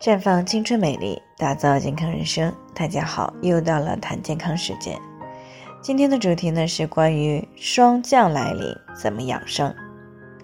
绽放青春美丽，打造健康人生。大家好，又到了谈健康时间。今天的主题呢是关于霜降来临怎么养生。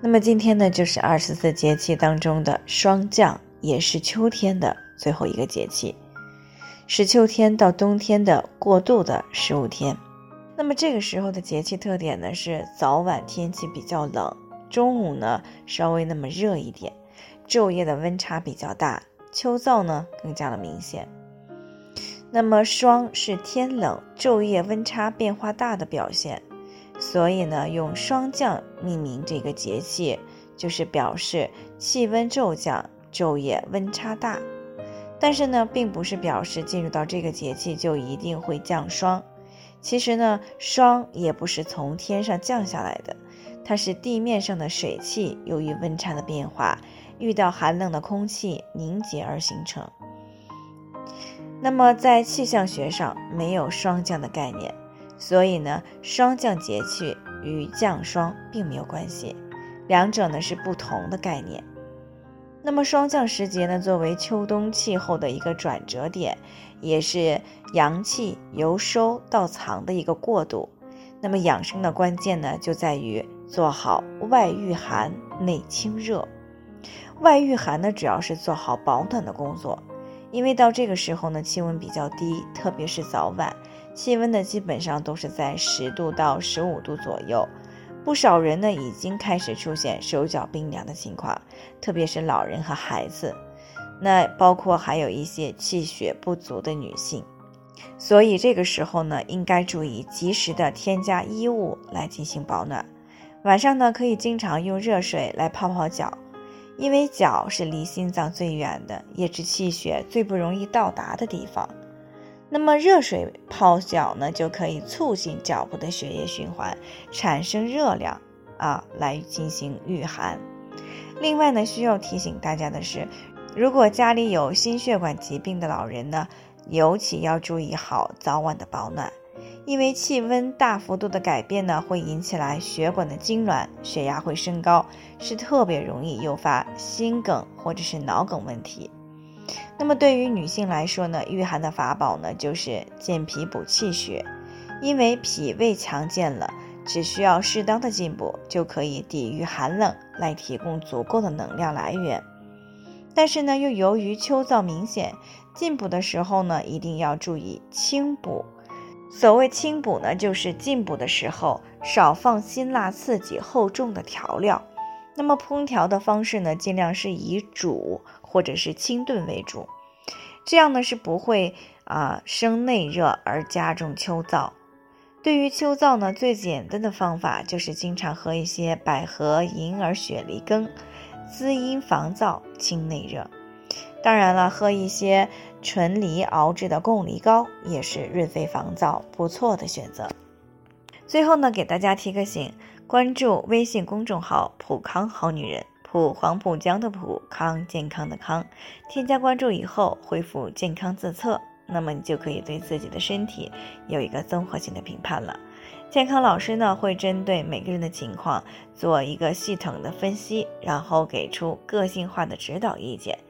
那么今天呢就是二十四节气当中的霜降，也是秋天的最后一个节气，是秋天到冬天的过渡的十五天。那么这个时候的节气特点呢是早晚天气比较冷，中午呢稍微那么热一点，昼夜的温差比较大。秋燥呢更加的明显。那么霜是天冷昼夜温差变化大的表现，所以呢用霜降命名这个节气，就是表示气温骤降，昼夜温差大。但是呢，并不是表示进入到这个节气就一定会降霜。其实呢，霜也不是从天上降下来的，它是地面上的水汽由于温差的变化。遇到寒冷的空气凝结而形成。那么在气象学上没有霜降的概念，所以呢，霜降节气与降霜并没有关系，两者呢是不同的概念。那么霜降时节呢，作为秋冬气候的一个转折点，也是阳气由收到藏的一个过渡。那么养生的关键呢，就在于做好外御寒、内清热。外御寒呢，主要是做好保暖的工作，因为到这个时候呢，气温比较低，特别是早晚，气温呢基本上都是在十度到十五度左右，不少人呢已经开始出现手脚冰凉的情况，特别是老人和孩子，那包括还有一些气血不足的女性，所以这个时候呢，应该注意及时的添加衣物来进行保暖，晚上呢可以经常用热水来泡泡脚。因为脚是离心脏最远的，也是气血最不容易到达的地方。那么热水泡脚呢，就可以促进脚部的血液循环，产生热量啊，来进行御寒。另外呢，需要提醒大家的是，如果家里有心血管疾病的老人呢，尤其要注意好早晚的保暖。因为气温大幅度的改变呢，会引起来血管的痉挛，血压会升高，是特别容易诱发心梗或者是脑梗问题。那么对于女性来说呢，御寒的法宝呢就是健脾补气血，因为脾胃强健了，只需要适当的进补就可以抵御寒冷，来提供足够的能量来源。但是呢，又由于秋燥明显，进补的时候呢，一定要注意轻补。所谓清补呢，就是进补的时候少放辛辣刺激厚重的调料。那么烹调的方式呢，尽量是以煮或者是清炖为主，这样呢是不会啊生内热而加重秋燥。对于秋燥呢，最简单的方法就是经常喝一些百合、银耳、雪梨羹，滋阴防燥、清内热。当然了，喝一些纯梨熬制的贡梨膏也是润肺防燥不错的选择。最后呢，给大家提个醒，关注微信公众号“普康好女人”，普黄浦江的普康健康的康。添加关注以后，回复“健康自测”，那么你就可以对自己的身体有一个综合性的评判了。健康老师呢，会针对每个人的情况做一个系统的分析，然后给出个性化的指导意见。